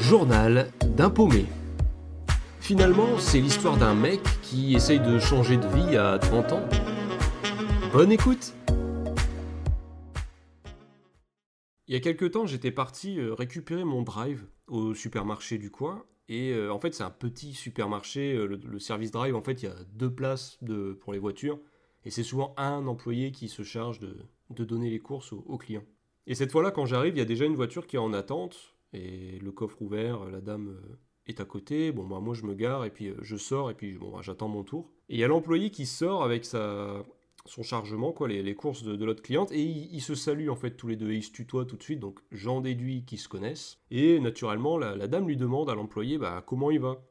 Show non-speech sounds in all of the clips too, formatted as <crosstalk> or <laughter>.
Journal d'un paumé. Finalement, c'est l'histoire d'un mec qui essaye de changer de vie à 30 ans. Bonne écoute Il y a quelques temps, j'étais parti euh, récupérer mon drive au supermarché du coin. Et euh, en fait, c'est un petit supermarché. euh, Le, service drive, en fait, il y a deux places pour les voitures. Et c'est souvent un employé qui se charge de, donner les courses aux clients. Et cette fois-là, quand j'arrive, il y a déjà une voiture qui est en attente. Et le coffre ouvert, la dame euh, est à côté. Bon, bah, moi, je me gare et puis euh, je sors et puis bon, bah, j'attends mon tour. Et il y a l'employé qui sort avec sa, son chargement, quoi, les, courses de, l'autre cliente, et ils, se saluent en fait tous les deux, et ils se tutoient tout de suite, donc j'en déduis qu'ils se connaissent. Et naturellement, la, dame lui demande à l'employé bah, comment il va?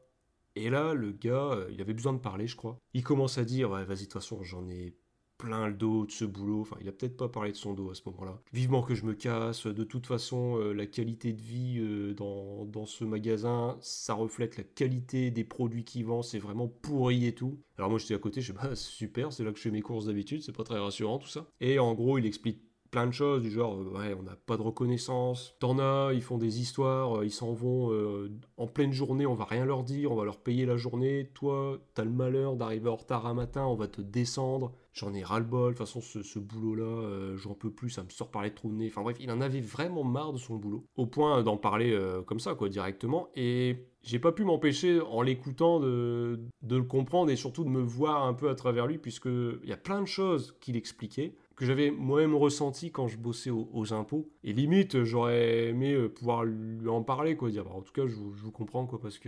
Et là, le gars, euh, il avait besoin de parler, je crois. Il commence à dire vas-y, de toute façon, j'en ai plein le dos de ce boulot. Enfin, il a peut-être pas parlé de son dos à ce moment-là. Vivement que je me casse. De toute façon, euh, la qualité de vie euh, dans, ce magasin, ça reflète la qualité des produits qu'il vend. C'est vraiment pourri et tout. Alors moi, j'étais à côté, je sais bah super, c'est là que je fais mes courses d'habitude. C'est pas très rassurant tout ça. Et en gros, il explique plein de choses du genre euh, on n'a pas de reconnaissance t'en as ils font des histoires euh, ils s'en vont euh, en pleine journée on va rien leur dire on va leur payer la journée toi t'as le malheur d'arriver en retard un matin on va te descendre j'en ai ras le bol de toute façon ce, boulot là j'en peux plus ça me sort par les trous de nez enfin bref il en avait vraiment marre de son boulot au point d'en parler comme ça quoi directement et j'ai pas pu m'empêcher en l'écoutant de, de le comprendre et surtout de me voir un peu à travers lui puisque il y a plein de choses qu'il expliquait que j'avais moi-même ressenti quand je bossais aux, impôts. Et limite, j'aurais aimé euh, pouvoir lui en parler, quoi. Dire, bah, en tout cas, je vous, comprends, quoi, parce que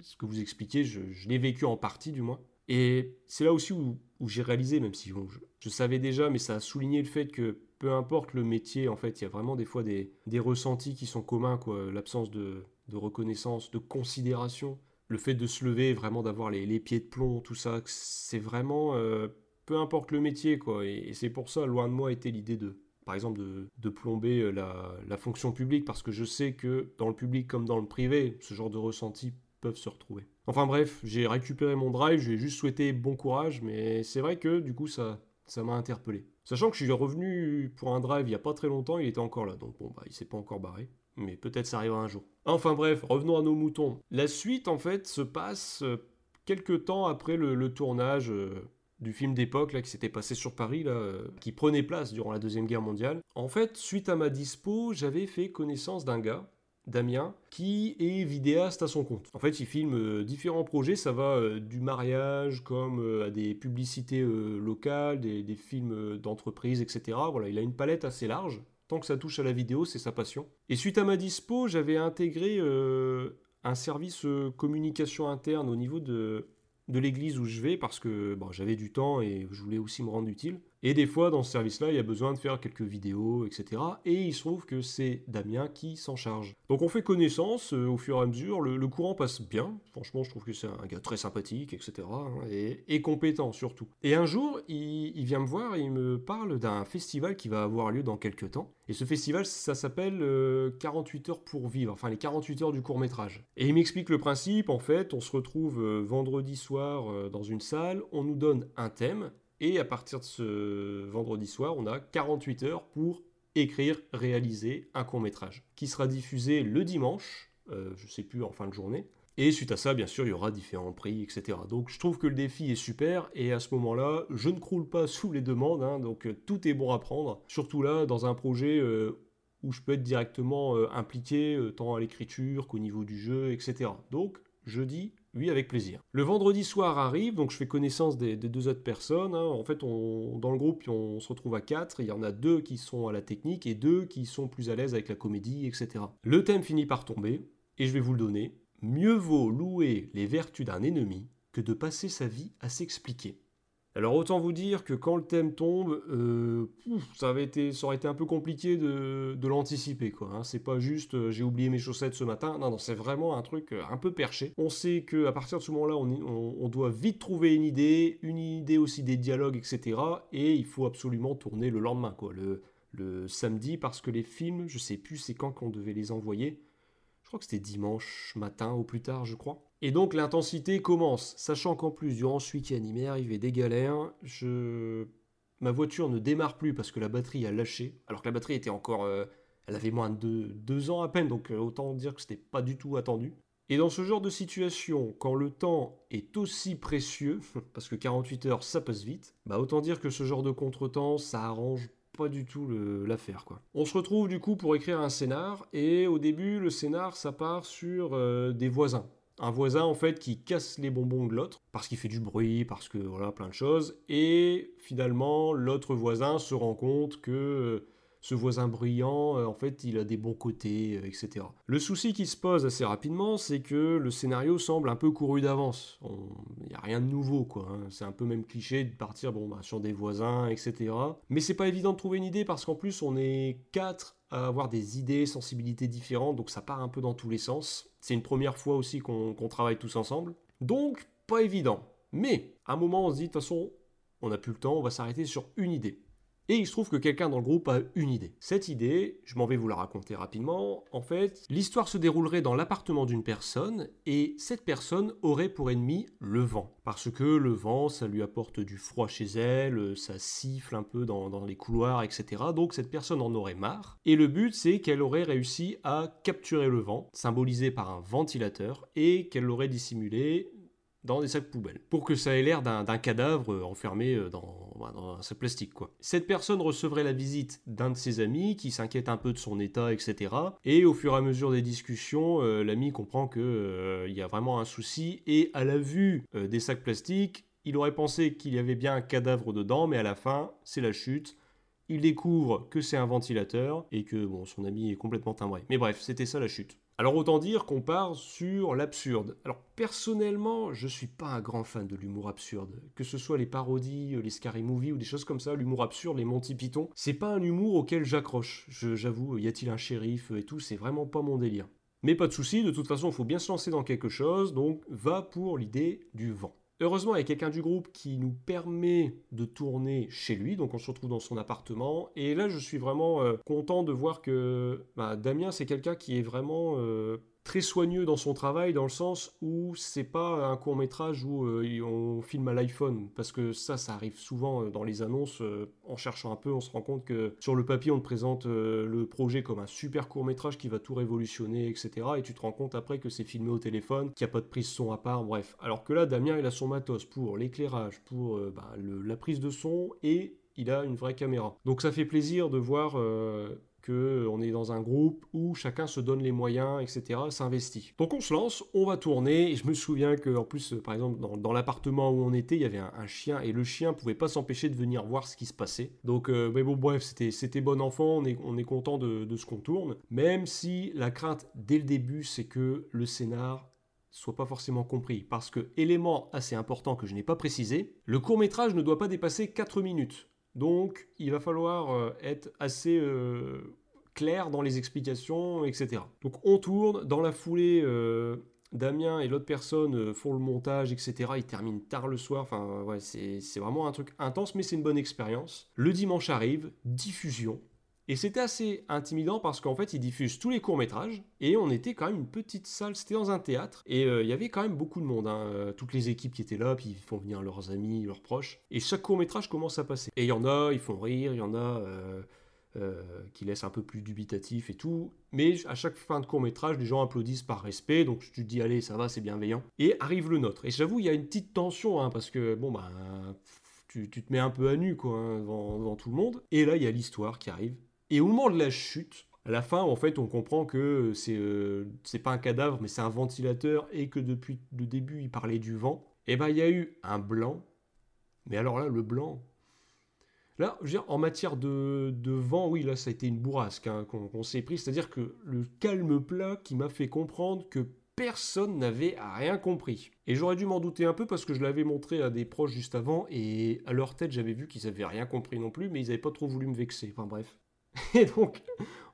ce que vous expliquez, je, l'ai vécu en partie, du moins. Et c'est là aussi où, j'ai réalisé, même si bon, je, savais déjà, mais ça a souligné le fait que peu importe le métier, en fait, il y a vraiment des fois des, des ressentis qui sont communs, quoi. L'absence de, de reconnaissance, de considération, le fait de se lever, vraiment d'avoir les, les pieds de plomb, tout ça, c'est vraiment, euh, peu importe le métier, quoi. Et, c'est pour ça, loin de moi, était l'idée de, par exemple, de, plomber euh, la, fonction publique, parce que je sais que dans le public comme dans le privé, ce genre de ressentis peuvent se retrouver. Enfin bref, j'ai récupéré mon drive, je lui ai juste souhaité bon courage, mais c'est vrai que du coup ça ça m'a interpellé. Sachant que je suis revenu pour un drive il y a pas très longtemps, il était encore là, donc bon bah il s'est pas encore barré. Mais peut-être ça arrivera un jour. Enfin bref, revenons à nos moutons. La suite en fait se passe euh, quelques temps après le, le tournage euh, du film d'époque qui s'était passé sur Paris là, euh, qui prenait place durant la deuxième guerre mondiale. En fait, suite à ma dispo, j'avais fait connaissance d'un gars Damien, qui est vidéaste à son compte. En fait, il filme euh, différents projets, ça va euh, du mariage comme à des publicités locales, des, des films d'entreprise, etc. Voilà, il a une palette assez large. Tant que ça touche à la vidéo, c'est sa passion. Et suite à ma dispo, j'avais intégré un service communication interne au niveau de, de l'église où je vais parce que bon, j'avais du temps et je voulais aussi me rendre utile. Et des fois, dans ce service-là, il y a besoin de faire quelques vidéos, etc. Et il se trouve que c'est Damien qui s'en charge. Donc on fait connaissance euh, au fur et à mesure, le, courant passe bien. Franchement, je trouve que c'est un gars très sympathique, etc. hein, et, compétent surtout. Et un jour, il, vient me voir il me parle d'un festival qui va avoir lieu dans quelques temps. Et ce festival, ça s'appelle euh, 48 heures pour vivre, enfin les 48 heures du court métrage. Et il m'explique le principe, en fait, on se retrouve euh, vendredi soir euh, dans une salle, on nous donne un thème, et à partir de ce vendredi soir, on a 48 heures pour écrire, réaliser un court métrage, qui sera diffusé le dimanche, euh, je sais plus, en fin de journée. Et suite à ça, bien sûr, il y aura différents prix, etc. Donc je trouve que le défi est super, et à ce moment-là, je ne croule pas sous les demandes, hein, donc euh, tout est bon à prendre. Surtout là, dans un projet euh, où je peux être directement euh, impliqué, tant à l'écriture qu'au niveau du jeu, etc. Donc je dis oui avec plaisir. Le vendredi soir arrive, donc je fais connaissance des, deux autres personnes. hein. En fait, dans le groupe, on se retrouve à quatre. Il y en a deux qui sont à la technique et deux qui sont plus à l'aise avec la comédie, etc. Le thème finit par tomber, et je vais vous le donner. Mieux vaut louer les vertus d'un ennemi que de passer sa vie à s'expliquer. Alors autant vous dire que quand le thème tombe, euh, ça, avait été, ça aurait été un peu compliqué de, de l'anticiper. quoi. hein. C'est pas juste euh, j'ai oublié mes chaussettes ce matin. Non, non, c'est vraiment un truc euh, un peu perché. On sait qu'à partir de ce moment-là, on, on- on doit vite trouver une idée, une idée aussi des dialogues, etc. Et il faut absolument tourner le lendemain, quoi, le, le samedi, parce que les films, je sais plus c'est quand qu'on devait les envoyer. Crois que c'était dimanche matin au plus tard, je crois. Et donc l'intensité commence, sachant qu'en plus, durant ce week-end, il m'est arrivé des galères. Je... Ma voiture ne démarre plus parce que la batterie a lâché, alors que la batterie était encore euh, Elle avait moins de deux ans à peine, donc euh, autant dire que c'était pas du tout attendu. Et dans ce genre de situation, quand le temps est aussi précieux, <laughs> parce que 48 heures ça passe vite, bah autant dire que ce genre de contretemps, ça arrange pas du tout l'affaire quoi. On se retrouve du coup pour écrire un scénar et au début le scénar ça part sur euh, des voisins. Un voisin en fait qui casse les bonbons de l'autre parce qu'il fait du bruit, parce que voilà plein de choses et finalement l'autre voisin se rend compte que euh, ce voisin bruyant, euh, en fait, il a des bons côtés, euh, etc. Le souci qui se pose assez rapidement, c'est que le scénario semble un peu couru d'avance. Il n'y a rien de nouveau, quoi. Hein. C'est un peu même cliché de partir bon, bah, sur des voisins, etc. Mais c'est pas évident de trouver une idée parce qu'en plus, on est quatre à avoir des idées, sensibilités différentes, donc ça part un peu dans tous les sens. C'est une première fois aussi qu'on travaille tous ensemble. Donc, pas évident. Mais, à un moment, on se dit, de toute façon, on n'a plus le temps, on va s'arrêter sur une idée. Et il se trouve que quelqu'un dans le groupe a une idée. Cette idée, je m'en vais vous la raconter rapidement. En fait, l'histoire se déroulerait dans l'appartement d'une personne et cette personne aurait pour ennemi le vent. Parce que le vent, ça lui apporte du froid chez elle, ça siffle un peu dans, les couloirs, etc. Donc cette personne en aurait marre. Et le but, c'est qu'elle aurait réussi à capturer le vent, symbolisé par un ventilateur, et qu'elle l'aurait dissimulé dans des sacs poubelles, pour que ça ait l'air d'un cadavre euh, enfermé euh, bah, dans, un sac plastique. Cette personne recevrait la visite d'un de ses amis qui s'inquiète un peu de son état, etc. Et au fur et à mesure des discussions, euh, l'ami comprend qu'il y a vraiment un souci, et à la vue des sacs plastiques, il aurait pensé qu'il y avait bien un cadavre dedans, mais à la fin, c'est la chute. Il découvre que c'est un ventilateur et que son ami est complètement timbré. Mais bref, c'était ça la chute. Alors autant dire qu'on part sur l'absurde. Alors personnellement, je suis pas un grand fan de l'humour absurde. Que ce soit les parodies, les scary movies ou des choses comme ça, l'humour absurde, les Monty Python, c'est pas un humour auquel j'accroche. J'avoue, y a-t-il un shérif et tout, c'est vraiment pas mon délire. Mais pas de souci, de toute façon, il faut bien se lancer dans quelque chose, donc va pour l'idée du vent. Heureusement, il y a quelqu'un du groupe qui nous permet de tourner chez lui, donc on se retrouve dans son appartement. Et là, je suis vraiment euh, content de voir que bah, Damien, c'est quelqu'un qui est vraiment euh, très soigneux dans son travail dans le sens où c'est pas un court métrage où euh, on filme à l'iPhone parce que ça ça arrive souvent euh, dans les annonces euh, en cherchant un peu on se rend compte que sur le papier on te présente le projet comme un super court métrage qui va tout révolutionner etc et tu te rends compte après que c'est filmé au téléphone qu'il n'y a pas de prise son à part bref. Alors que là Damien il a son matos pour l'éclairage pour bah, la prise de son et il a une vraie caméra. Donc ça fait plaisir de voir qu'on est dans un groupe où chacun se donne les moyens, etc., s'investit. Donc on se lance, on va tourner, et je me souviens que plus, par exemple, dans, l'appartement où on était, il y avait un, chien, et le chien pouvait pas s'empêcher de venir voir ce qui se passait. Donc, euh, mais bon, bref, c'était bon enfant, on est, on est content de, de ce qu'on tourne, même si la crainte dès le début, c'est que le scénar soit pas forcément compris. Parce que, élément assez important que je n'ai pas précisé, le court métrage ne doit pas dépasser 4 minutes. Donc, il va falloir euh, être assez euh, clair dans les explications, etc. Donc, on tourne. Dans la foulée, euh, Damien et l'autre personne font le montage, etc. Ils terminent tard le soir. Enfin, ouais, c'est vraiment un truc intense, mais c'est une bonne expérience. Le dimanche arrive, diffusion. Et c'était assez intimidant parce qu'en fait, ils diffusent tous les courts-métrages et on était quand même une petite salle, c'était dans un théâtre et euh, il y avait quand même beaucoup de monde, hein. euh, toutes les équipes qui étaient là, puis ils font venir leurs amis, leurs proches et chaque court-métrage commence à passer. Et il y en a, ils font rire, il y en a euh, qui laissent un peu plus dubitatif et tout, mais à chaque fin de court-métrage, les gens applaudissent par respect, donc tu te dis allez, ça va, c'est bienveillant. Et arrive le nôtre. Et j'avoue, il y a une petite tension hein, parce que bon, bah. Tu, te mets un peu à nu quoi, hein, devant tout le monde. Et là, il y a l'histoire qui arrive et au moment de la chute, à la fin, en fait, on comprend que c'est euh, pas un cadavre, mais c'est un ventilateur et que depuis le début, il parlait du vent. Et eh ben, il y a eu un blanc. Mais alors là, le blanc. Là, je veux dire, en matière de, vent, oui, là, ça a été une bourrasque hein, qu'on s'est pris. C'est-à-dire que le calme plat qui m'a fait comprendre que personne n'avait rien compris. Et j'aurais dû m'en douter un peu parce que je l'avais montré à des proches juste avant et à leur tête, j'avais vu qu'ils avaient rien compris non plus, mais ils n'avaient pas trop voulu me vexer. Enfin bref. <laughs> Et donc,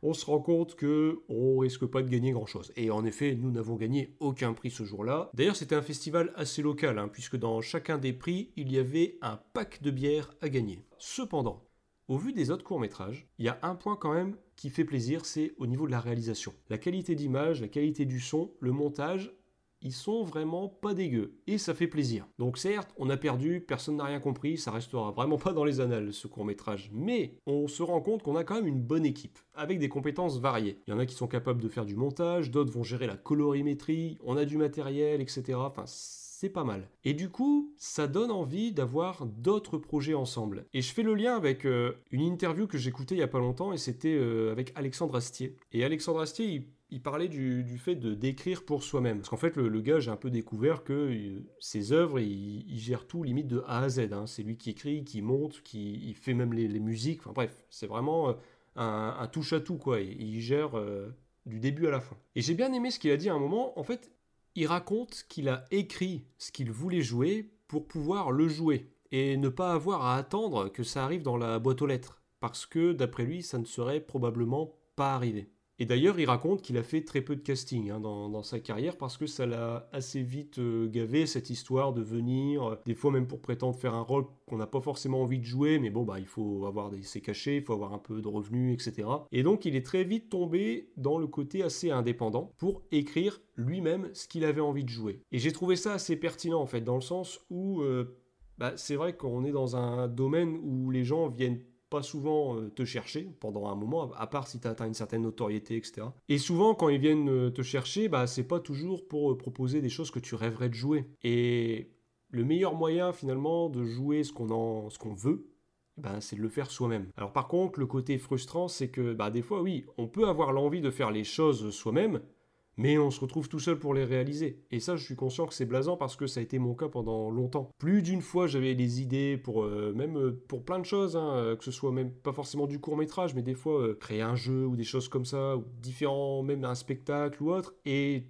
on se rend compte que on risque pas de gagner grand chose. Et en effet, nous n'avons gagné aucun prix ce jour-là. D'ailleurs, c'était un festival assez local, hein, puisque dans chacun des prix, il y avait un pack de bière à gagner. Cependant, au vu des autres courts-métrages, il y a un point quand même qui fait plaisir, c'est au niveau de la réalisation. La qualité d'image, la qualité du son, le montage, ils sont vraiment pas dégueux et ça fait plaisir. Donc certes, on a perdu, personne n'a rien compris, ça restera vraiment pas dans les annales ce court métrage, mais on se rend compte qu'on a quand même une bonne équipe avec des compétences variées. Il y en a qui sont capables de faire du montage, d'autres vont gérer la colorimétrie, on a du matériel, etc. Enfin, c'est pas mal. Et du coup, ça donne envie d'avoir d'autres projets ensemble. Et je fais le lien avec euh, une interview que j'écoutais il y a pas longtemps et c'était euh, avec Alexandre Astier. Et Alexandre Astier, il parlait du, fait de d'écrire pour soi-même. Parce qu'en fait, le, gars, j'ai un peu découvert que euh, ses œuvres, il, gère tout limite de A à Z. Hein. C'est lui qui écrit, qui monte, qui fait même les, musiques. Enfin bref, c'est vraiment un, touche-à-tout, quoi. il gère du début à la fin. Et j'ai bien aimé ce qu'il a dit à un moment. En fait, il raconte qu'il a écrit ce qu'il voulait jouer pour pouvoir le jouer. Et ne pas avoir à attendre que ça arrive dans la boîte aux lettres. Parce que, d'après lui, ça ne serait probablement pas arrivé. Et d'ailleurs, il raconte qu'il a fait très peu de casting hein, dans, sa carrière parce que ça l'a assez vite euh, gavé, cette histoire de venir, euh, des fois même pour prétendre faire un rôle qu'on n'a pas forcément envie de jouer, mais bon, bah, il faut avoir des ses cachets, il faut avoir un peu de revenus, etc. Et donc, il est très vite tombé dans le côté assez indépendant pour écrire lui-même ce qu'il avait envie de jouer. Et j'ai trouvé ça assez pertinent, en fait, dans le sens où... Euh, bah, c'est vrai qu'on est dans un domaine où les gens viennent pas souvent euh, te chercher pendant un moment, à part si tu atteint une certaine notoriété, etc. Et souvent, quand ils viennent euh, te chercher, bah, c'est pas toujours pour euh, proposer des choses que tu rêverais de jouer. Et le meilleur moyen, finalement, de jouer ce qu'on qu'on veut, bah, c'est de le faire soi-même. Alors par contre, le côté frustrant, c'est que bah, des fois, oui, on peut avoir l'envie de faire les choses soi-même, mais on se retrouve tout seul pour les réaliser. Et ça, je suis conscient que c'est blasant parce que ça a été mon cas pendant longtemps. Plus d'une fois, j'avais des idées pour euh, même euh, pour plein de choses, hein, euh, que ce soit même pas forcément du court métrage, mais des fois créer un jeu ou des choses comme ça, ou différents, même un spectacle ou autre. Et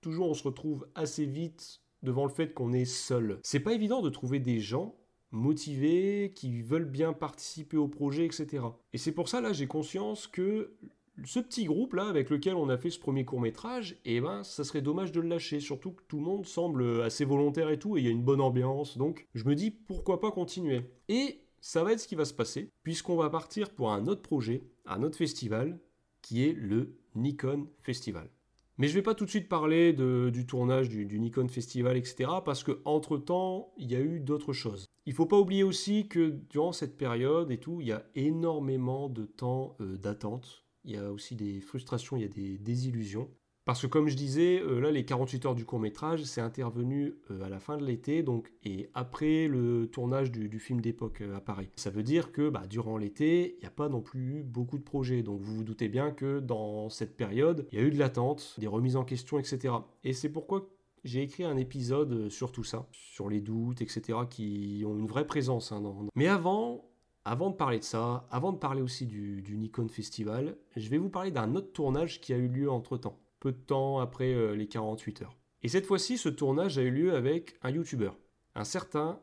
toujours, on se retrouve assez vite devant le fait qu'on est seul. C'est pas évident de trouver des gens motivés, qui veulent bien participer au projet, etc. Et c'est pour ça, là, j'ai conscience que ce petit groupe là avec lequel on a fait ce premier court métrage, et eh ben ça serait dommage de le lâcher, surtout que tout le monde semble assez volontaire et tout, et il y a une bonne ambiance, donc je me dis pourquoi pas continuer. Et ça va être ce qui va se passer, puisqu'on va partir pour un autre projet, un autre festival, qui est le Nikon Festival. Mais je vais pas tout de suite parler du tournage du, Nikon Festival, etc. Parce que entre temps, il y a eu d'autres choses. Il faut pas oublier aussi que durant cette période et tout, il y a énormément de temps euh, d'attente il y a aussi des frustrations, il y a des désillusions. Parce que comme je disais, euh, là les 48 heures du court métrage, c'est intervenu euh, à la fin de l'été, donc et après le tournage du, film d'époque euh, à Paris. Ça veut dire que bah, durant l'été, il n'y a pas non plus beaucoup de projets. Donc vous vous doutez bien que dans cette période, il y a eu de l'attente, des remises en question, etc. Et c'est pourquoi j'ai écrit un épisode sur tout ça, sur les doutes, etc., qui ont une vraie présence. Hein, Mais avant, avant de parler de ça, avant de parler aussi du, Nikon Festival, je vais vous parler d'un autre tournage qui a eu lieu entre temps, peu de temps après euh, les 48 heures. Et cette fois-ci, ce tournage a eu lieu avec un YouTuber, un certain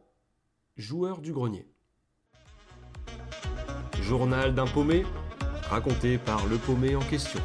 joueur du grenier. Journal d'un paumé, raconté par le paumé en question.